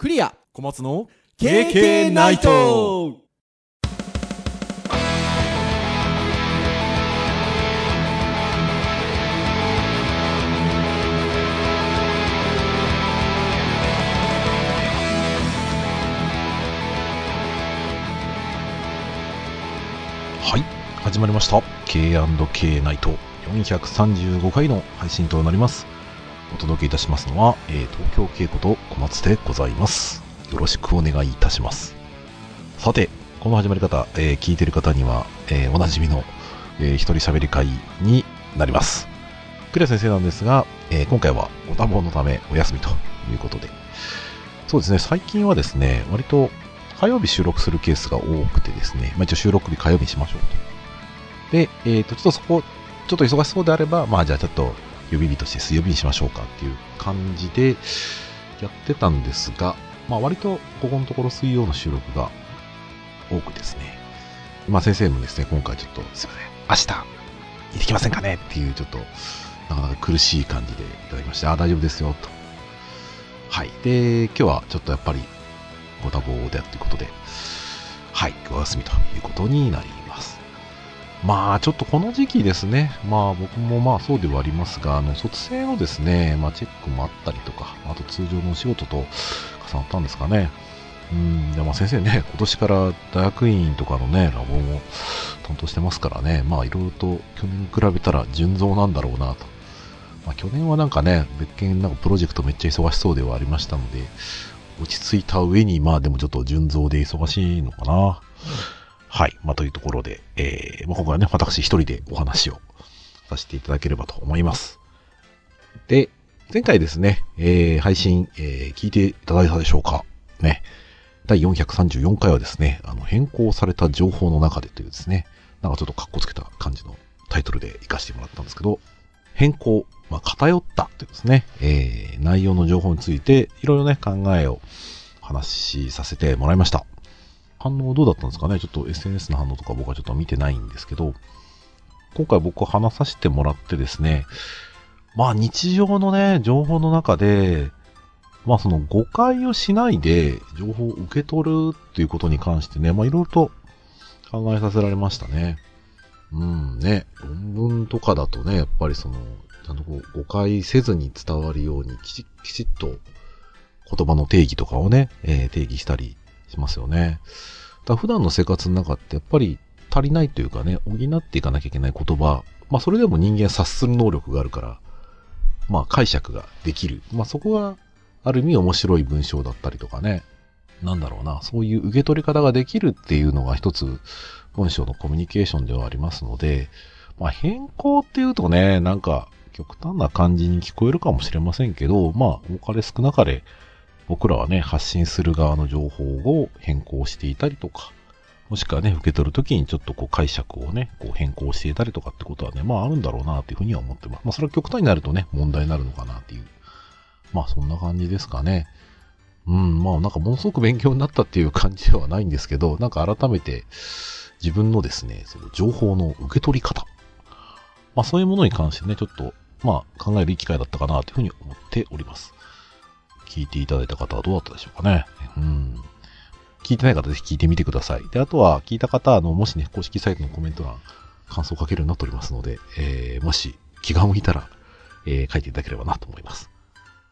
クリア小松の KK ナイトはい、始まりました。K&K ナイト435回の配信となります。お届けいたしますのは、えー東京稽古と小松でございます。よろしくお願いいたします。さて、この始まり方、えー聞いてる方には、えーおなじみの、えー一人喋り会になります。クレア先生なんですが、えー今回はご多忙のためお休みということで、そうですね、最近はですね、割と火曜日収録するケースが多くてですね、まあ、一応収録日火曜日にしましょうと。で、えっ、と、ちょっとそこ、ちょっと忙しそうであれば、まあじゃあちょっと予備日として水曜日にしましょうかっていう感じでやってたんですが、まあ割とここのところ水曜の収録が多くですね、まあ先生もですね、今回ちょっとすいません、明日行ってきませんかねっていうちょっとなかなか苦しい感じでいただきまして、あ、大丈夫ですよと。はい。で、今日はちょっとやっぱりご多忙でということで、はい、お休みということになりま。あ、ちょっとこの時期ですね、まあ僕もまあそうではありますが、あの、卒生のですね、まあチェックもあったりとか、あと通常のお仕事と重なったんですかね。うん、でまあ先生ね、今年から大学院とかのね、ラボも担当してますからね、まあいろいろと去年比べたら順増なんだろうなと。まあ去年はなんかね、別件なんかプロジェクトめっちゃ忙しそうではありましたので、落ち着いた上に、まあでもちょっと順増で忙しいのかな。はい。まあというところで、えー、まあ今回はね、私一人でお話をさせていただければと思います。で、前回ですね、えー、配信、えー、聞いていただいたでしょうか？ね。第434回はですね、あの、変更された情報の中でというですね、なんかちょっとカッコつけた感じのタイトルで活かしてもらったんですけど、変更、まあ、偏ったというですね、えー、内容の情報について、いろいろね、考えを話しさせてもらいました。反応どうだったんですかね？ちょっと SNS の反応とか僕はちょっと見てないんですけど、今回僕話させてもらってですね、まあ日常のね、情報の中で、まあその誤解をしないで情報を受け取るっていうことに関してね、まあいろいろと考えさせられましたね。うんね、論文とかだとね、やっぱりその、ちゃんとこう誤解せずに伝わるようにきちきちっと言葉の定義とかをね、えー定義したりしますよね。だ普段の生活の中ってやっぱり足りないというかね、補っていかなきゃいけない言葉、まあそれでも人間察する能力があるから、まあ解釈ができる。まあそこがある意味面白い文章だったりとかね、なんだろうな、そういう受け取り方ができるっていうのが一つ文章のコミュニケーションではありますので、まあ変更っていうとね、なんか極端な感じに聞こえるかもしれませんけど、まあ多かれ少なかれ僕らはね、発信する側の情報を変更していたりとか、もしくはね、受け取るときにちょっとこう解釈をね、こう変更していたりとかってことはね、まああるんだろうなというふうには思ってます。まあそれは極端になるとね、問題になるのかなっていう。まあそんな感じですかね。うん、まあなんかものすごく勉強になったっていう感じではないんですけど、なんか改めて自分のですね、その情報の受け取り方。まあそういうものに関してね、ちょっと、まあ考える機会だったかなというふうに思っております。聞いていただいた方はどうだったでしょうかね。うん。聞いてない方ぜひ聞いてみてください。で、あとは聞いた方、あの、もしね、公式サイトのコメント欄、感想を書けるようになっておりますので、えー、もし気が向いたら、えー、書いていただければなと思います。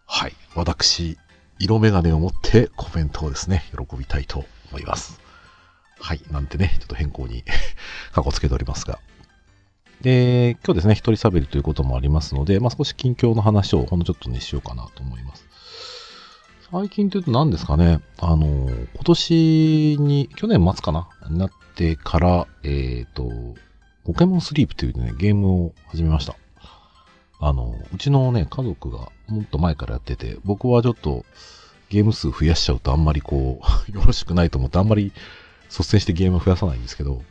はい。私、色眼鏡を持ってコメントをですね、喜びたいと思います。はい。なんてね、ちょっと変更に 過去つけておりますが。で、今日ですね、一人喋りということもありますので、まあ、少し近況の話をほんのちょっとね、しようかなと思います。最近というと何ですかね、あの、今年に、去年末かなになってから、えっ、と、ポケモンスリープというね、ゲームを始めました。あの、うちのね、家族がもっと前からやってて、僕はちょっとゲーム数増やしちゃうとあんまりこう、よろしくないと思ってあんまり率先してゲームを増やさないんですけど、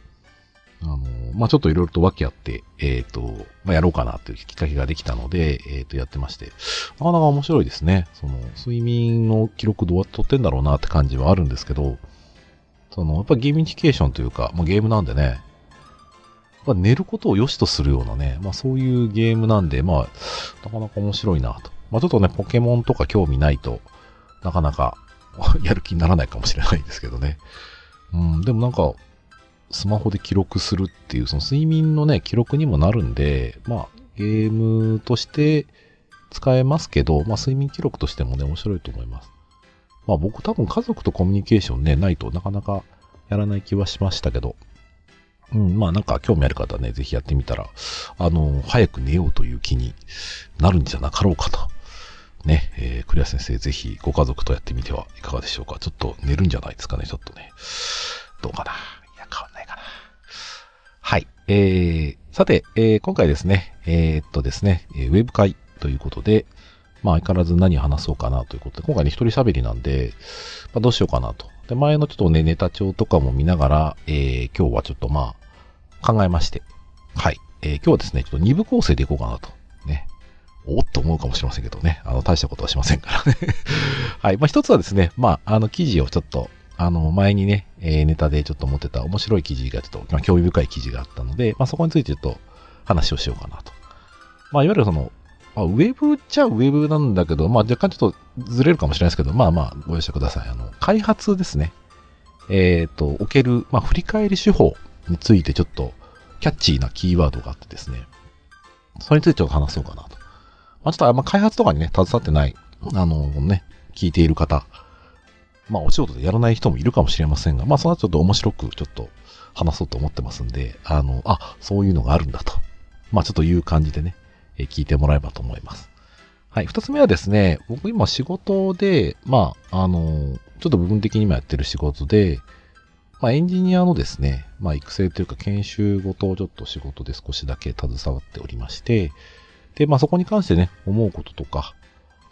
あの、まあ、ちょっといろいろと訳あって、えっ、と、まあ、やろうかなというきっかけができたので、えっ、と、やってまして、なかなか面白いですね。その、睡眠の記録どうやって取ってんだろうなって感じはあるんですけど、その、やっぱゲーミフィケーションというか、まあ、ゲームなんでね、やっぱ寝ることを良しとするようなね、まあそういうゲームなんで、まあ、なかなか面白いなと。まあちょっとね、ポケモンとか興味ないと、なかなか、やる気にならないかもしれないですけどね。うん、でもなんか、スマホで記録するっていう、その睡眠のね、記録にもなるんで、まあ、ゲームとして使えますけど、まあ、睡眠記録としてもね、面白いと思います。まあ、僕多分家族とコミュニケーションね、ないとなかなかやらない気はしましたけど、うん、まあなんか興味ある方はね、ぜひやってみたら、あの、早く寝ようという気になるんじゃなかろうかと。ね、えー、クリア先生ぜひご家族とやってみてはいかがでしょうか。ちょっと寝るんじゃないですかね、ちょっとね。どうかな。変わんないかな。はい。えー、さて、えー、今回ですね、えー、っとですね、ウェブ会ということで、まあ相変わらず何話そうかなということで、今回ね、一人喋りなんで、まあ、どうしようかなと。で、前のちょっとね、ネタ帳とかも見ながら、えー、今日はちょっとまあ、考えまして、はい。えー、今日はですね、ちょっと2部構成でいこうかなと。ね。おっと思うかもしれませんけどね。あの、大したことはしませんからね はい。まあ、一つはですね、まあ、あの、記事をちょっと、あの、前にね、えー、ネタでちょっと持ってた面白い記事がちょっと、まあ、興味深い記事があったので、まあ、そこについてちょっと話をしようかなと。まあ、いわゆるその、まあ、ウェブっちゃウェブなんだけど、まあ、若干ちょっとずれるかもしれないですけど、まあまあ、ご容赦ください。あの、開発ですね。えっ、ー、と、おける、まあ、振り返り手法についてちょっと、キャッチーなキーワードがあってですね、それについてちょっと話そうかなと。まあ、ちょっとあんま開発とかにね、携わってない、あのね、聞いている方、まあ、お仕事でやらない人もいるかもしれませんが、まあ、その後ちょっと面白くちょっと話そうと思ってますんで、あの、あ、そういうのがあるんだと。まあ、ちょっという感じでね、え聞いてもらえばと思います。はい。二つ目はですね、僕今仕事で、まあ、あの、ちょっと部分的に今やってる仕事で、まあ、エンジニアのですね、まあ、育成というか研修ごとちょっと仕事で少しだけ携わっておりまして、で、まあ、そこに関してね、思うこととか、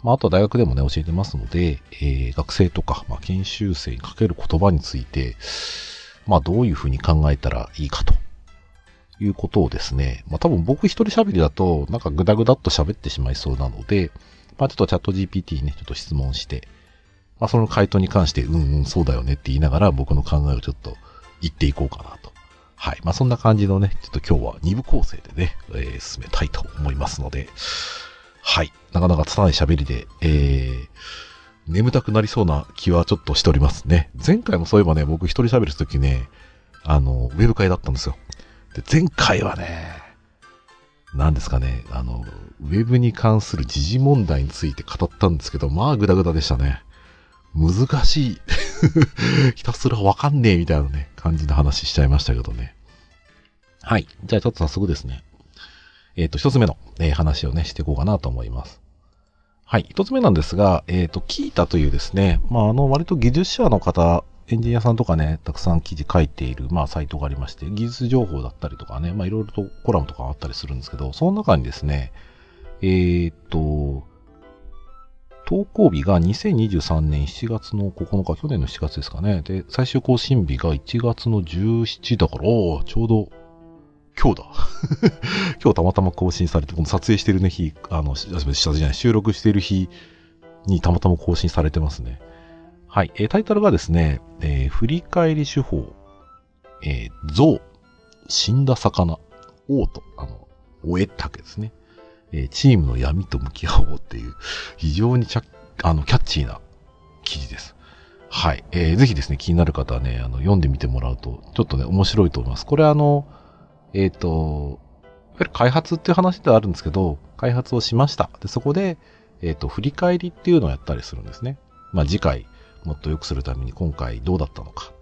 まあ、あとは大学でもね、教えてますので、えー、学生とか、まあ、研修生にかける言葉について、まあ、どういうふうに考えたらいいかということをですね、まあ多分僕一人喋りだと、なんかグダグダっと喋ってしまいそうなので、まあちょっとチャット GPT にね、ちょっと質問して、まあその回答に関して、うんうん、そうだよねって言いながら僕の考えをちょっと言っていこうかなと。はい。まあそんな感じのね、ちょっと今日は2部構成でね、えー、進めたいと思いますので、はい。なかなか拙い喋りで、えー、眠たくなりそうな気はちょっとしておりますね。前回もそういえばね、僕一人喋るときね、あの、ウェブ会だったんですよ。で、前回はね、何ですかね、あの、ウェブに関する時事問題について語ったんですけど、まあグダグダでしたね。難しい。ひたすらわかんねえみたいなね、感じの話しちゃいましたけどね。はい。じゃあちょっと早速ですね。えっ、ー、と、一つ目の、えー、話をね、していこうかなと思います。はい。一つ目なんですが、えっ、ー、と、キータというですね、まあ、あの、割と技術者の方エンジニアさんとかね、たくさん記事書いている、まあ、サイトがありまして、技術情報だったりとかね、まあ、いろいろとコラムとかあったりするんですけど、その中にですね、えー、っと、投稿日が2023年7月の9日、去年の7月ですかね。で、最終更新日が1月の17だから、ちょうど、今日だ。今日たまたま更新されて、この撮影してるね日、あの、じゃない、収録してる日にたまたま更新されてますね。はい。えタイトルがですね、えー、振り返り手法、えー、象、死んだ魚、王と、あの、終えたけですね。えー、チームの闇と向き合おうっていう、非常にちゃ、あの、キャッチーな記事です。はい。えー、ぜひですね、気になる方はね、あの、読んでみてもらうと、ちょっとね、面白いと思います。これあの、えっ、ー、と、いわゆる開発っていう話ではあるんですけど、開発をしました。で、そこで、えっ、ー、と、振り返りっていうのをやったりするんですね。まあ、次回、もっと良くするために今回どうだったのか。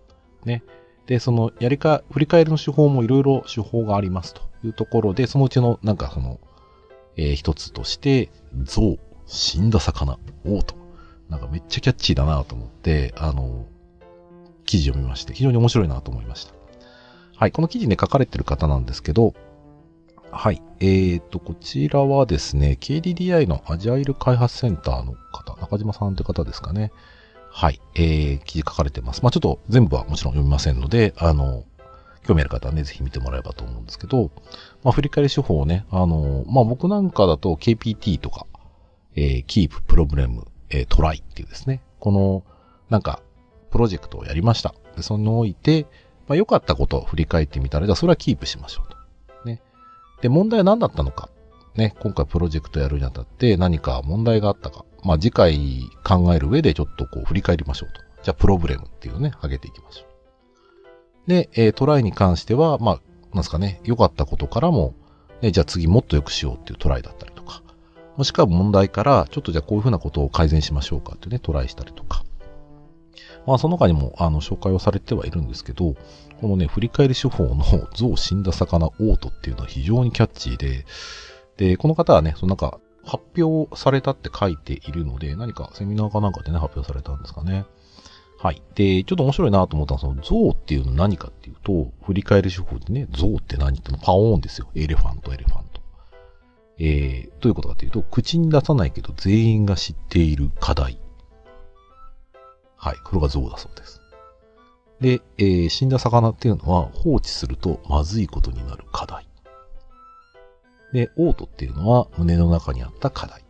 ね。で、そのやりか、振り返りの手法もいろいろ手法がありますというところで、そのうちのなんかその、えー、一つとして、象、死んだ魚、王と。なんかめっちゃキャッチーだなと思って、あの、記事を見まして、非常に面白いなと思いました。はい、この記事ね、書かれてる方なんですけど、はい。えーと、こちらはですね、KDDI のアジャイル開発センターの方、中島さんって方ですかね。はい、えー、記事書かれてます。まあちょっと全部はもちろん読みませんので、あの、興味ある方はね、ぜひ見てもらえばと思うんですけど、まあ振り返り手法をね、あの、まあ僕なんかだと KPT とか、えー、Keep, Problem, えー、Try っていうですね、この、なんか、プロジェクトをやりました。で、そのおいて、まあ良かったことを振り返ってみたら、じゃあそれはキープしましょうと。ね。で、問題は何だったのか。ね、今回プロジェクトやるにあたって何か問題があったか。まあ次回考える上でちょっとこう振り返りましょうと。じゃあプロブレムっていうね、上げていきましょう。で、えー、トライに関しては、まあ、なんですかね、良かったことからも、ね、じゃあ次もっと良くしようっていうトライだったりとか、もしくは問題から、ちょっとじゃあこういうふうなことを改善しましょうかっていうね、トライしたりとか。まあ、その他にも、あの、紹介をされてはいるんですけど、このね、振り返り手法の象死んだ魚オートっていうのは非常にキャッチーで、で、この方はね、そのなんか、発表されたって書いているので、何かセミナーかなんかでね、発表されたんですかね。はい。で、ちょっと面白いなと思ったのは、その、象っていうの何かっていうと、振り返り手法でね、象って何ってのパオーンですよ。エレファント、エレファント。えー、どういうことかというと、口に出さないけど全員が知っている課題。はい。これが象だそうです。で、えー、死んだ魚っていうのは放置するとまずいことになる課題。で、嘔吐っていうのは胸の中にあった課題。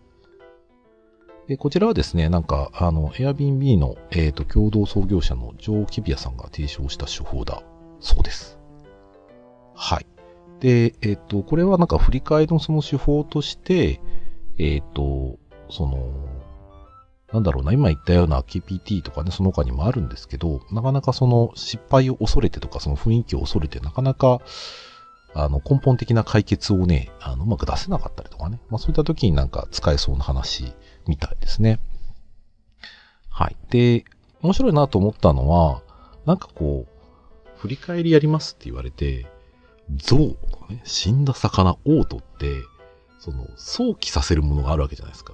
で、こちらはですね、なんか、あの、Airbnb の、えっ、ー、と、共同創業者のジョー・キビアさんが提唱した手法だそうです。はい。で、えっ、ー、と、これはなんか振り返りのその手法として、えっ、ー、と、その、なんだろうな、今言ったような KPT とかね、その他にもあるんですけど、なかなかその失敗を恐れてとか、その雰囲気を恐れて、なかなか、あの、根本的な解決をね、あの、うまく出せなかったりとかね。まあそういった時になんか使えそうな話みたいですね。はい。で、面白いなと思ったのは、なんかこう、振り返りやりますって言われて、象とかね、死んだ魚、オートって、その、想起させるものがあるわけじゃないですか。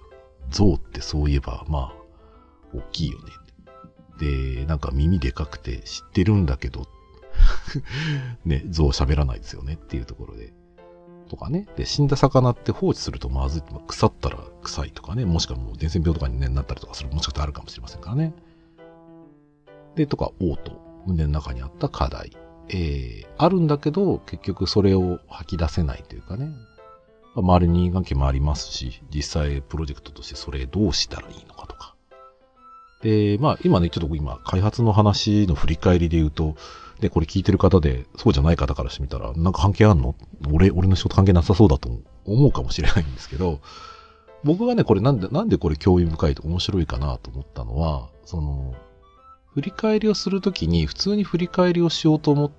象ってそういえば、まあ、大きいよね。で、なんか耳でかくて知ってるんだけど、ね、象喋らないですよねっていうところで。とかね。で、死んだ魚って放置するとまずい。腐ったら臭いとかね。もしくはもう伝染病とかに、ね、なったりとかする。もしかしたらあるかもしれませんからね。で、とか、嘔吐。胸の中にあった課題。えー、あるんだけど、結局それを吐き出せないというかね。周りに人間関係もありますし、実際プロジェクトとしてそれどうしたらいいのかとか。で、まあ今ね、ちょっと今開発の話の振り返りで言うと、で、これ聞いてる方で、そうじゃない方からしてみたら、なんか関係あんの？俺、俺の仕事関係なさそうだと思うかもしれないんですけど、僕がね、これなんで、なんでこれ興味深いと面白いかなと思ったのは、その、振り返りをするときに、普通に振り返りをしようと思っ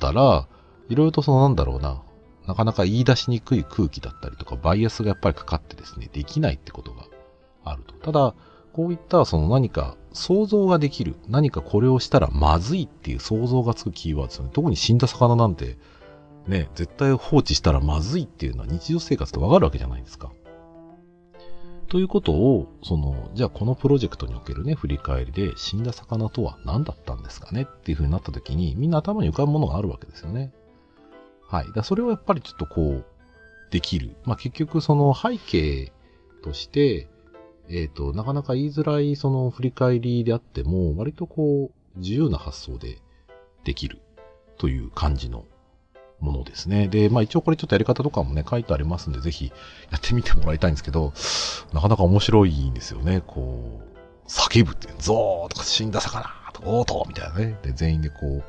たら、いろいろとそのなんだろうな、なかなか言い出しにくい空気だったりとか、バイアスがやっぱりかかってですね、できないってことがあると。ただ、こういったその何か想像ができる、何かこれをしたらまずいっていう想像がつくキーワードですよね。特に死んだ魚なんて、ね、絶対放置したらまずいっていうのは日常生活でわかるわけじゃないですか。ということを、その、じゃあこのプロジェクトにおけるね、振り返りで死んだ魚とは何だったんですかねっていう風になった時に、みんな頭に浮かぶものがあるわけですよね。はい。だそれをやっぱりちょっとこう、できる。まあ、結局その背景として、えっ、ー、と、なかなか言いづらいその振り返りであっても、割とこう、自由な発想でできるという感じのものですね。で、まあ一応これちょっとやり方とかもね、書いてありますんで、ぜひやってみてもらいたいんですけど、なかなか面白いんですよね。こう、叫ぶって、ゾーとか死んだ魚とか、オートみたいなね。で、全員でこう、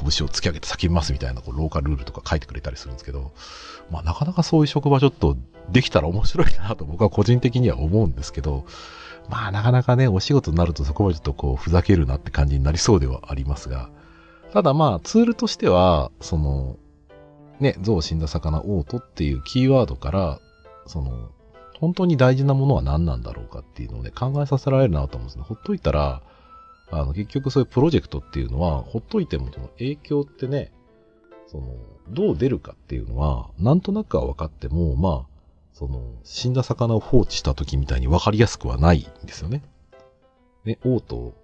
拳を突き上げて叫びますみたいなこうローカルルールとか書いてくれたりするんですけど、まあなかなかそういう職場ちょっとできたら面白いなと僕は個人的には思うんですけど、まあなかなかね、お仕事になるとそこまでちょっとこうふざけるなって感じになりそうではありますが、ただまあツールとしては、その、ね、象死んだ魚オートっていうキーワードから、その、本当に大事なものは何なんだろうかっていうのをね、考えさせられるなと思うんですね。ほっといたら、あの、結局そういうプロジェクトっていうのは、ほっといてもその影響ってね、その、どう出るかっていうのは、なんとなくは分かっても、まあ、その、死んだ魚を放置した時みたいに分かりやすくはないんですよね。ね、嘔吐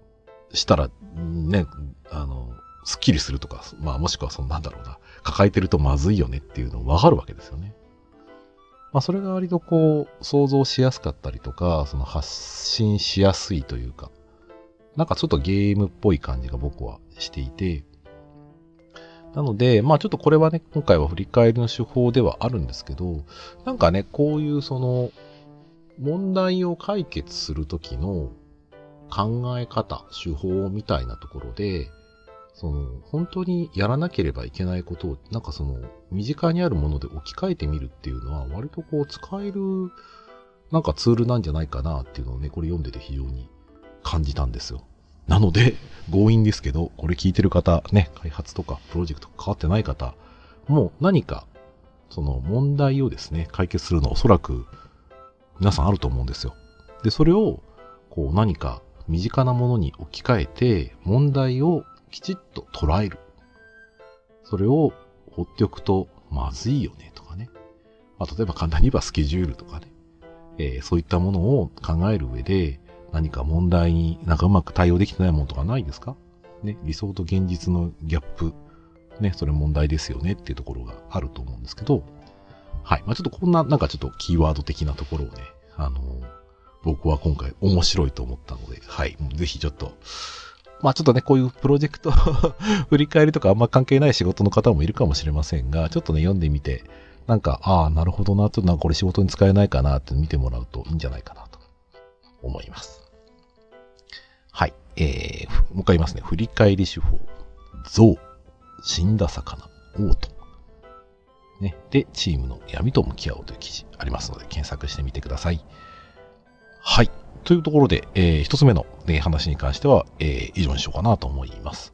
したら、ね、あの、スッキリするとか、まあもしくはそのなんだろうな、抱えてるとまずいよねっていうの分かるわけですよね。まあそれが割とこう、想像しやすかったりとか、その発信しやすいというか、なんかちょっとゲームっぽい感じが僕はしていて、なので、まあちょっとこれはね、今回は振り返りの手法ではあるんですけど、なんかね、こういうその、問題を解決するときの考え方、手法みたいなところで、その、本当にやらなければいけないことを、なんかその、身近にあるもので置き換えてみるっていうのは、割とこう、使えるなんかツールなんじゃないかなっていうのをね、これ読んでて非常に感じたんですよ。なので、強引ですけど、これ聞いてる方、ね、開発とかプロジェクト関わってない方、もう何か、その問題をですね、解決するのおそらく皆さんあると思うんですよ。で、それを、こう何か身近なものに置き換えて、問題をきちっと捉える。それを放っておくとまずいよねとかね。まあ、例えば簡単に言えばスケジュールとかね。えー、そういったものを考える上で、何か問題になんかうまく対応できてないものとかないですか？ね、理想と現実のギャップ。ね、それ問題ですよねっていうところがあると思うんですけど、はい。まあ、ちょっとこんな、なんかちょっとキーワード的なところをね、あの、僕は今回面白いと思ったので、はい。ぜひちょっと、まあちょっとね、こういうプロジェクト 振り返りとかあんま関係ない仕事の方もいるかもしれませんが、ちょっとね、読んでみて、なんか、ああ、なるほどな、ちょっとなんかこれ仕事に使えないかなって見てもらうといいんじゃないかなと思います。えー、もう一回言いますね。振り返り手法。象、死んだ魚、王と。ね。で、チームの闇と向き合おうという記事ありますので、検索してみてください。はい。というところで、えー、一つ目の、ね、話に関しては、えー、以上にしようかなと思います。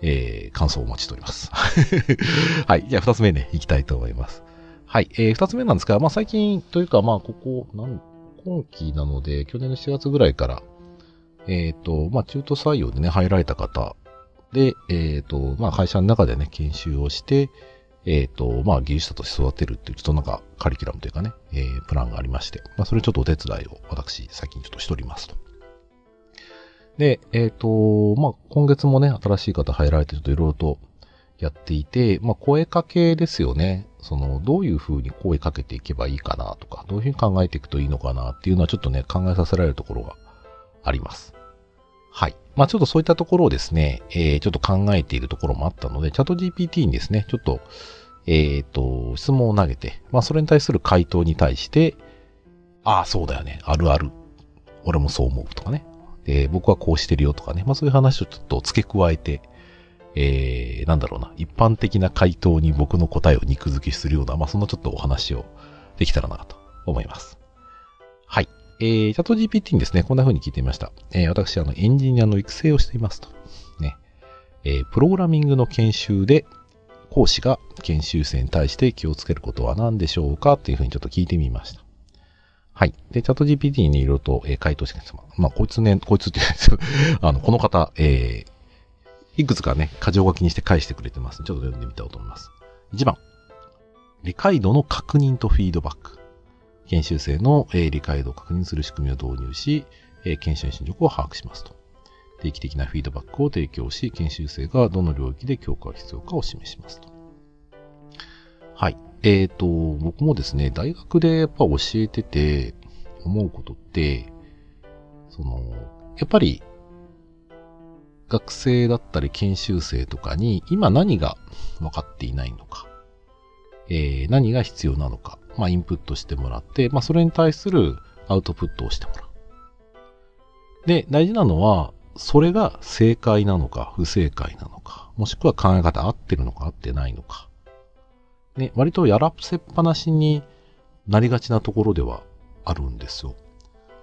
えー、感想をお待ちしております。はい。じゃあ二つ目ね、行きたいと思います。はい。えー、二つ目なんですが、まあ最近というか、まあここ、なん、今期なので、去年の7月ぐらいから、えっ、ー、と、まあ中途採用でね、入られた方で、えっ、ー、と、まあ会社の中でね、研修をして、えっ、ー、と、まあ技術者として育てるっていう、ちょっとなんかカリキュラムというかね、えー、プランがありまして、まあそれちょっとお手伝いを私、先にちょっとしておりますと。で、えっ、と、まあ今月もね、新しい方入られてちょっといろいろとやっていて、まあ声かけですよね。その、どういうふうに声かけていけばいいかなとか、どういうふうに考えていくといいのかなっていうのはちょっとね、考えさせられるところがあります。はい。まあちょっとそういったところをですね、えー、ちょっと考えているところもあったので、チャット GPT にですね、ちょっと、えっ、ー、と、質問を投げて、まあそれに対する回答に対して、ああ、そうだよね。あるある。俺もそう思うとかね。で、僕はこうしてるよとかね。まあそういう話をちょっと付け加えて、えー、なんだろうな、一般的な回答に僕の答えを肉付けするような、まあ、そんなちょっとお話をできたらなと思います。はい。えー、チャット GPT にですね、こんな風に聞いてみました。えー、私、あの、エンジニアの育成をしていますと。ね。えー、プログラミングの研修で、講師が研修生に対して気をつけることは何でしょうかっていう風にちょっと聞いてみました。はい。で、チャット GPT にいろいろと、えー、回答してくれまあ、こいつね、こいつって言うんですよ。あの、この方、えー、いくつかね、箇条書きにして返してくれてます。ちょっと読んでみたいと思います。1番。理解度の確認とフィードバック。研修生の、え、理解度を確認する仕組みを導入し、え、研修の進捗を把握しますと。定期的なフィードバックを提供し、研修生がどの領域で強化が必要かを示しますと。はい。えっ、ー、と、僕もですね、大学でやっぱ教えてて思うことって、その、やっぱり学生だったり研修生とかに今何が分かっていないのか、えー、何が必要なのか、まあインプットしてもらって、まあそれに対するアウトプットをしてもらう。で、大事なのは、それが正解なのか不正解なのか、もしくは考え方合ってるのか合ってないのか。ね、割とやらせっぱなしになりがちなところではあるんですよ。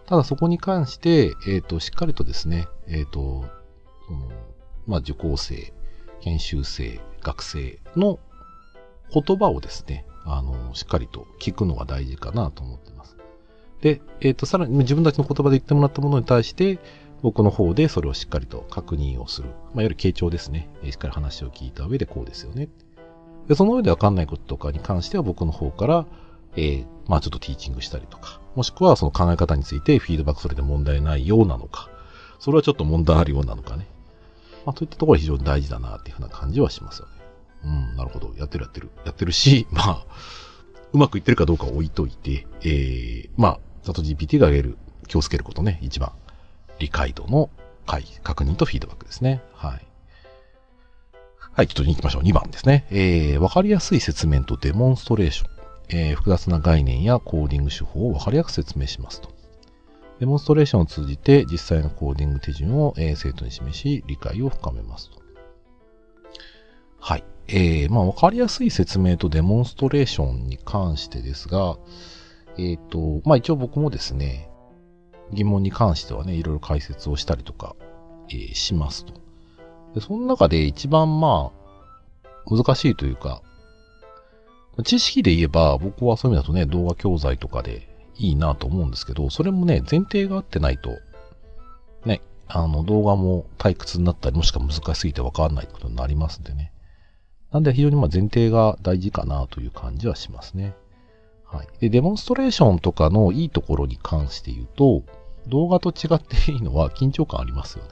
ただそこに関して、えっ、ー、と、しっかりとですね、えっ、ー、と、その、まあ、受講生、研修生、学生の言葉をですね、あの、しっかりと聞くのが大事かなと思ってます。で、えっ、ー、と、さらに自分たちの言葉で言ってもらったものに対して、僕の方でそれをしっかりと確認をする。まあ、いわゆる傾聴ですね。しっかり話を聞いた上でこうですよね。で、その上でわかんないこととかに関しては僕の方から、えー、まあちょっとティーチングしたりとか、もしくはその考え方についてフィードバックそれで問題ないようなのか、それはちょっと問題あるようなのかね。まあ、そういったところは非常に大事だなっていうふうな感じはしますよね。うん、なるほど。やってるやってる。やってるし、まあ、うまくいってるかどうか置いといて、えー、まあ、チャット GPT が挙げる、気をつけることね、一番。理解度の確認とフィードバックですね。はい。はい、ちょっと行きましょう。2番ですね。えー、わかりやすい説明とデモンストレーション。えー、複雑な概念やコーディング手法をわかりやすく説明しますと。デモンストレーションを通じて実際のコーディング手順を、えー、生徒に示し、理解を深めますと。はい。えー、まあ、わかりやすい説明とデモンストレーションに関してですが、えっ、と、まあ一応僕もですね、疑問に関してはね、いろいろ解説をしたりとか、えーしますと。で、その中で一番まあ、難しいというか、知識で言えば、僕はそういう意味だとね、動画教材とかでいいなと思うんですけど、それもね、前提があってないと、ね、あの、動画も退屈になったり、もしくは難しすぎてわかんないことになりますんでね。なんで非常にま前提が大事かなという感じはしますね。はい。で、デモンストレーションとかのいいところに関して言うと、動画と違っていいのは緊張感ありますよね。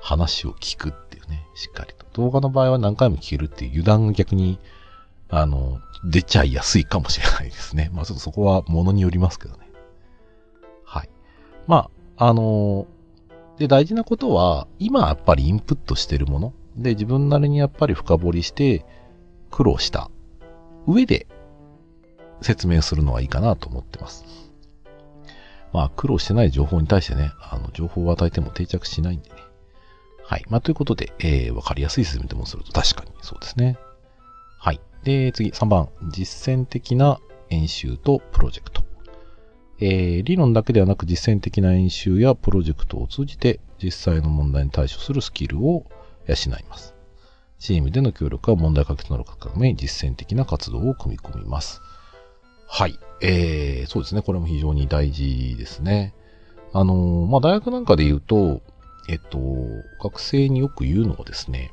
話を聞くっていうね、しっかりと。動画の場合は何回も聞けるっていう油断が逆に、あの、出ちゃいやすいかもしれないですね。まあちょっとそこはものによりますけどね。はい。まあ、あので、大事なことは、今やっぱりインプットしてるもの。で、自分なりにやっぱり深掘りして、苦労した上で説明するのはいいかなと思ってます。まあ、苦労してない情報に対してね、あの、情報を与えても定着しないんでね。はい。まあ、ということで、えー、わかりやすい説明でもすると確かにそうですね。はい。で、次、3番。実践的な演習とプロジェクト。えー、理論だけではなく実践的な演習やプロジェクトを通じて実際の問題に対処するスキルを養います。チームでの協力は問題解決能力を高め、実践的な活動を組み込みます。はい。えー、そうですね。これも非常に大事ですね。あのーまあ、大学なんかで言うと、えっと、学生によく言うのはですね、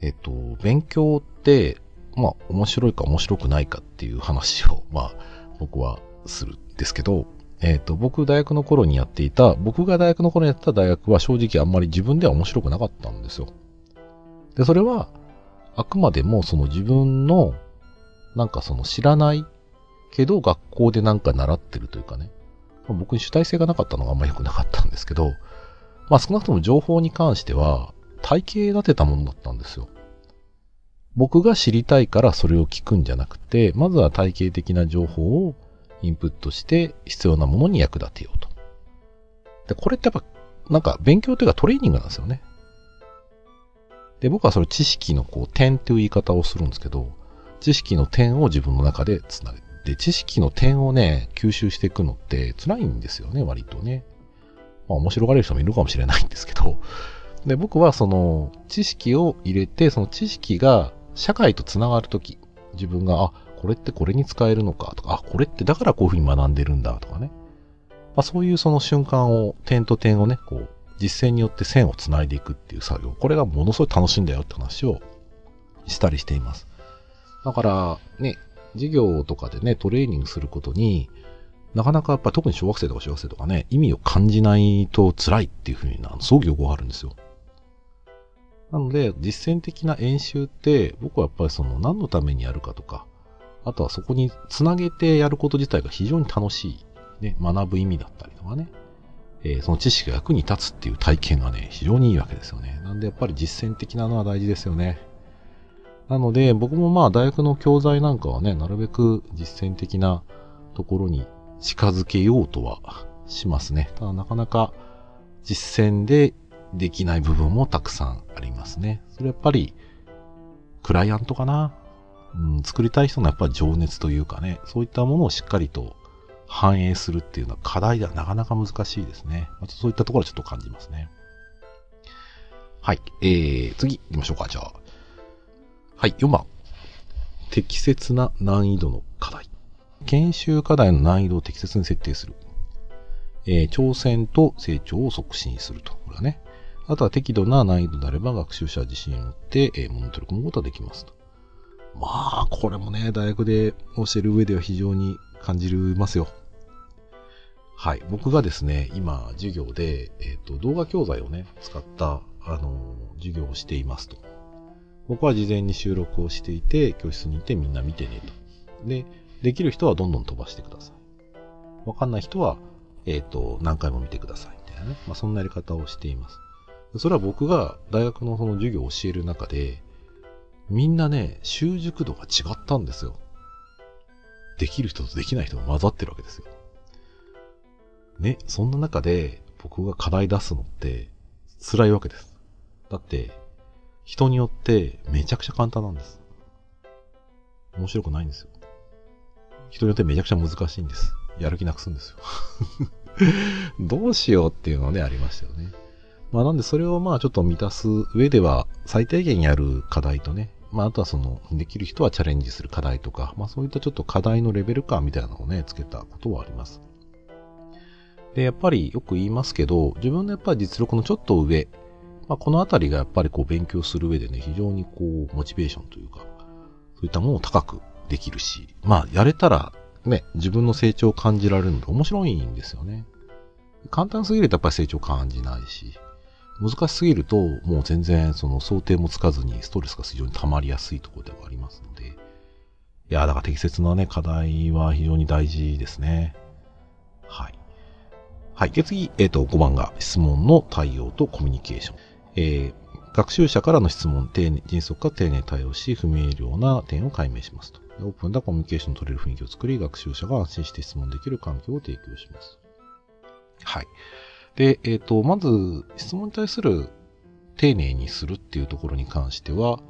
えっと、勉強って、まあ、面白いか面白くないかっていう話を、まあ、僕はするんですけど、えっ、と、僕大学の頃にやっていた、僕が大学の頃にやってた大学は正直あんまり自分では面白くなかったんですよ。で、それは、あくまでもその自分の、なんかその知らないけど学校でなんか習ってるというかね。僕に主体性がなかったのがあんまり良くなかったんですけど、まあ少なくとも情報に関しては体系立てたものだったんですよ。僕が知りたいからそれを聞くんじゃなくて、まずは体系的な情報をインプットして必要なものに役立てようと。で、これってやっぱ、なんか勉強というかトレーニングなんですよね。で、僕はそれ知識のこう点っていう言い方をするんですけど、知識の点を自分の中でつなげで、知識の点をね、吸収していくのって辛いんですよね、割とね。まあ面白がれる人もいるかもしれないんですけど。で、僕はその知識を入れて、その知識が社会とつながるとき、自分が、あ、これってこれに使えるのか？とか、あ、これってだからこういうふうに学んでるんだ？とかね。まあそういうその瞬間を、点と点をね、こう、実践によって線をつないでいくっていう作業。これがものすごい楽しいんだよって話をしたりしています。だから、ね、授業とかでね、トレーニングすることに、なかなかやっぱ特に小学生とか小学生とかね、意味を感じないと辛いっていうふうにな、すごくよくわかるんですよ。なので、実践的な演習って、僕はやっぱりその何のためにやるかとか、あとはそこにつなげてやること自体が非常に楽しい。ね、学ぶ意味だったりとかね。えーその知識が役に立つっていう体験がね、非常にいいわけですよね。なんでやっぱり実践的なのは大事ですよね。なので、僕もまあ大学の教材なんかはね、なるべく実践的なところに近づけようとはしますね。ただなかなか実践でできない部分もたくさんありますね。それやっぱり、クライアントかな。うん、作りたい人のやっぱり情熱というかね、そういったものをしっかりと反映するっていうのは課題ではなかなか難しいですね。まあそういったところはちょっと感じますね。はい。えー、次行きましょうか、じゃあ。はい、4番。適切な難易度の課題。研修課題の難易度を適切に設定する。えー挑戦と成長を促進すると。これはね。あとは適度な難易度であれば学習者自信を持って、えー、もの取り組むことができますと。まあ、これもね、大学で教える上では非常に感じますよ。はい。僕がですね、今、授業で、えっ、と、動画教材をね、使った、あの授業をしていますと。僕は事前に収録をしていて、教室にいてみんな見てねと。で、できる人はどんどん飛ばしてください。わかんない人は、えっ、と、何回も見てください。みたいなね。まあ、そんなやり方をしています。それは僕が大学のその授業を教える中で、みんなね、習熟度が違ったんですよ。できる人とできない人が混ざってるわけですよ。ね、そんな中で僕が課題出すのって辛いわけです。だって、人によってめちゃくちゃ簡単なんです。面白くないんですよ。人によってめちゃくちゃ難しいんです。やる気なくすんですよ。どうしようっていうのはね、ありましたよね。まあなんでそれをまあちょっと満たす上では、最低限やる課題とね、まああとはその、できる人はチャレンジする課題とか、まあそういったちょっと課題のレベル感みたいなのをね、つけたことはあります。で、やっぱりよく言いますけど、自分のやっぱり実力のちょっと上、まあこのあたりがやっぱりこう勉強する上でね、非常にこう、モチベーションというか、そういったものを高くできるし、まあやれたらね、自分の成長を感じられるので面白いんですよね。簡単すぎるとやっぱり成長感じないし、難しすぎると、もう全然その想定もつかずにストレスが非常に溜まりやすいところではありますので、いや、だから適切なね、課題は非常に大事ですね。はい。はい。で、次、えっ、ー、と、5番が質問の対応とコミュニケーション。えー、学習者からの質問、丁寧、迅速か丁寧に対応し、不明瞭な点を解明しますと。オープンなコミュニケーションを取れる雰囲気を作り、学習者が安心して質問できる環境を提供します。はい。で、えっ、ー、と、まず、質問に対する丁寧にするっていうところに関しては、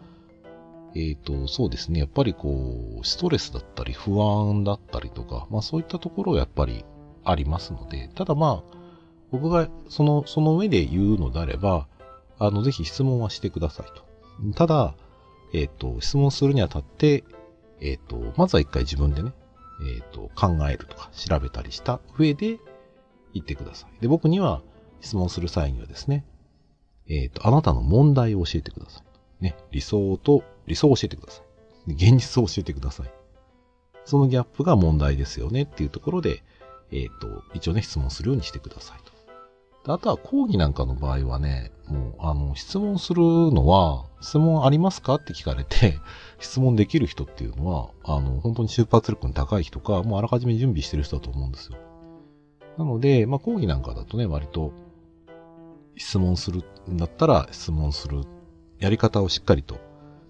えっ、ー、と、そうですね。やっぱりこう、ストレスだったり、不安だったりとか、まあそういったところはやっぱりありますので、ただまあ、僕がその、その上で言うのであれば、あの、ぜひ質問はしてくださいと。ただ、えっ、ー、と、質問するにあたって、えっ、ー、と、まずは一回自分でね、えっ、と、考えるとか調べたりした上で、言ってください。で、僕には質問する際にはですね、えっ、ー、と、あなたの問題を教えてください。ね、理想と、理想を教えてください。現実を教えてください。そのギャップが問題ですよねっていうところで、えっ、ー、と、一応ね、質問するようにしてくださいと。あとは講義なんかの場合はね、もう、あの、質問するのは、質問ありますかって聞かれて、質問できる人っていうのは、あの、本当に出発力の高い人か、もうあらかじめ準備してる人だと思うんですよ。なので、まあ、講義なんかだとね、割と質問するんだったら質問するやり方をしっかりと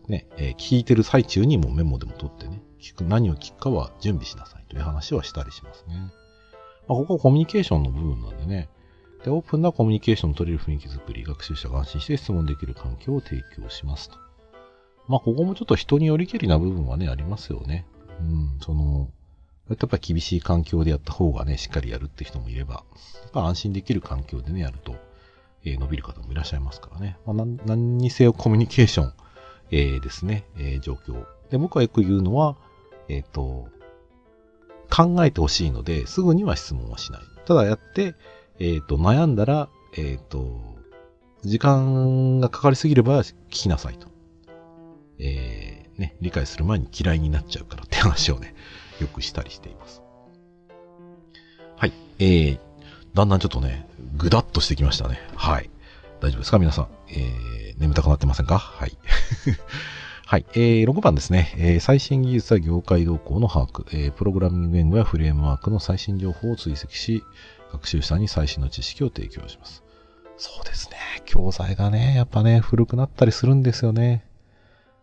ね、えー、聞いてる最中にもメモでも取ってね、聞く、何を聞くかは準備しなさいという話はしたりしますね。まあ、ここはコミュニケーションの部分なんでね、で、オープンなコミュニケーションを取れる雰囲気づくり、学習者が安心して質問できる環境を提供しますと。まあ、ここもちょっと人によりけりな部分はね、ありますよね。うん、その、やっぱ厳しい環境でやった方がね、しっかりやるって人もいれば、まあ、安心できる環境でね、やると、えー、伸びる方もいらっしゃいますからね。まあ、何にせよコミュニケーション、えー、ですね、えー、状況。で、僕はよく言うのは、えっ、と、考えてほしいので、すぐには質問はしない。ただやって、えっ、と、悩んだら、えっ、と、時間がかかりすぎれば聞きなさいと。えー、ね、理解する前に嫌いになっちゃうからって話をね、よくしたりしています。はい。えー、だんだんちょっとね、ぐだっとしてきましたね。はい。大丈夫ですか？皆さん。えー、眠たくなってませんか？はい。はい。えー、6番ですね。えー、最新技術や業界動向の把握、えー、プログラミング言語やフレームワークの最新情報を追跡し、学習者に最新の知識を提供します。そうですね。教材がね、やっぱね、古くなったりするんですよね。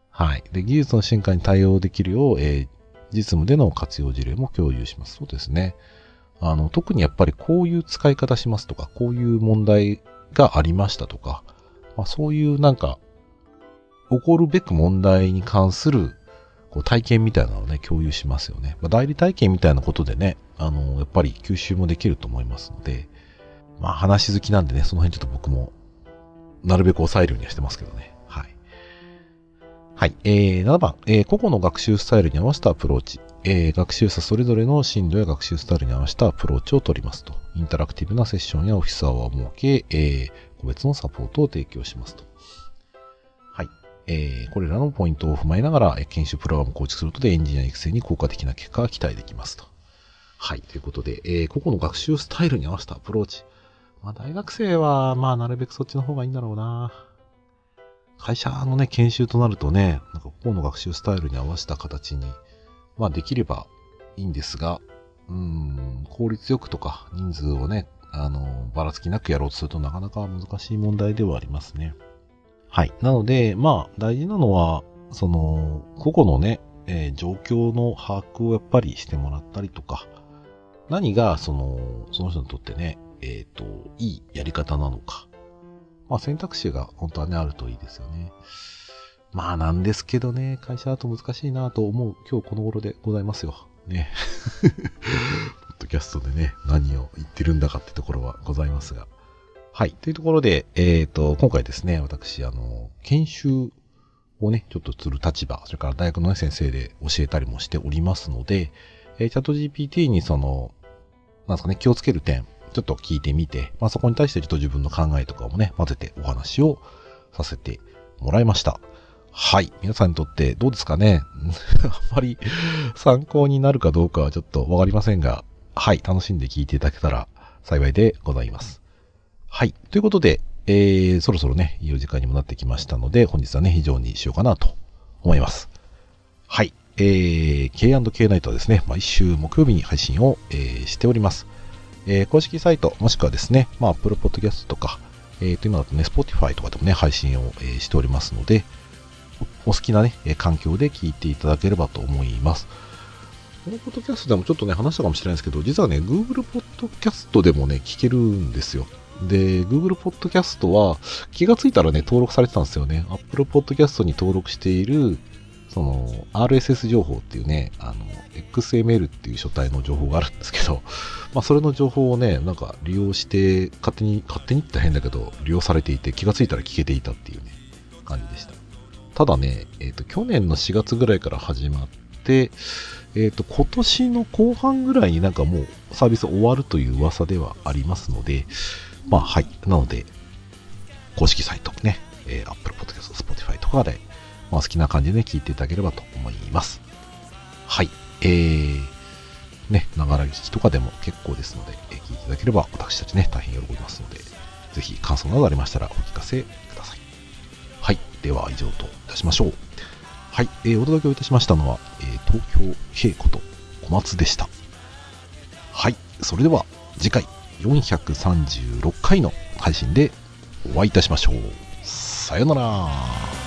はい。で、技術の進化に対応できるよう、えー、実務での活用事例も共有します。そうですね。あの、特にやっぱりこういう使い方しますとか、こういう問題がありましたとか、まあ、そういうなんか、起こるべく問題に関するこう体験みたいなのをね、共有しますよね。まあ、代理体験みたいなことでね、あの、やっぱり吸収もできると思いますので、まあ話好きなんでね、その辺ちょっと僕も、なるべく抑えるようにはしてますけどね。はい。えー、7番、えー、個々の学習スタイルに合わせたアプローチ。えー、学習者それぞれの進度や学習スタイルに合わせたアプローチを取りますと。インタラクティブなセッションやオフィスアワーを設け、えー、個別のサポートを提供しますと。はい。えー、これらのポイントを踏まえながら、研修プログラムを構築することでエンジニア育成に効果的な結果が期待できますと。はい。ということで、えー、個々の学習スタイルに合わせたアプローチ。まあ、大学生は、まあ、なるべくそっちの方がいいんだろうな。会社のね、研修となるとね、なんかここの学習スタイルに合わせた形に、まあできればいいんですが、うん、効率よくとか人数をね、あの、ばらつきなくやろうとするとなかなか難しい問題ではありますね。はい。なので、まあ大事なのは、その、個々のね、えー、状況の把握をやっぱりしてもらったりとか、何がその、その人にとってね、えっ、ー、と、いいやり方なのか、まあ選択肢が本当はね、あるといいですよね。まあなんですけどね、会社だと難しいなと思う今日この頃でございますよ。ね、ポッドキャストでね、何を言ってるんだかってところはございますが。はい。というところで、えっ、ー、と、今回ですね、私、あの、研修をね、ちょっとする立場、それから大学の、ね、先生で教えたりもしておりますので、えー、チャット GPT にその、なんですかね、気をつける点、ちょっと聞いてみて、まあ、そこに対してちょっと自分の考えとかもね、混ぜてお話をさせてもらいました。はい。皆さんにとってどうですかね？あんまり参考になるかどうかはちょっとわかりませんが、はい。楽しんで聞いていただけたら幸いでございます。はい。ということで、えー、そろそろね、いいお時間にもなってきましたので、本日はね、非常にしようかなと思います。はい。えー、K&K ナイトはですね、毎週木曜日に配信を、えー、しております。えー、公式サイト、もしくはですね、まあ、Apple Podcast とか、えー、と今だとね、Spotify とかでもね、配信を、えー、しておりますので、お好きなね、え環境で聞いていただければと思います。このポッドキャストでもちょっとね、話したかもしれないですけど、実はね、Google ポッドキャストでもね、聞けるんですよ。で、Google Podcast は気がついたらね、登録されてたんですよね。Apple Podcast に登録している、その RSS 情報っていうね、あの、XML っていう書体の情報があるんですけど、まあそれの情報をね、なんか利用して、勝手に、勝手にって変だけど、利用されていて気がついたら聞けていたっていうね、感じでした。ただね、えっ、ー、と、去年の4月ぐらいから始まって、えっ、ー、と、今年の後半ぐらいになんかもうサービス終わるという噂ではありますので、まあ、はい。なので、公式サイトね、えー、Apple Podcast、Spotify とかで、まあ、好きな感じで、ね、聞いていただければと思います。はい。えー、ね、ながら聞きとかでも結構ですので、えー、聞いていただければ私たちね、大変喜びますので、ぜひ感想などありましたらお聞かせください。はい。では、以上といたしましょう。はい。えー、お届けをいたしましたのは、えー、東京稽古と小松でした。はい。それでは、次回。436回の配信でお会いいたしましょう。さよなら。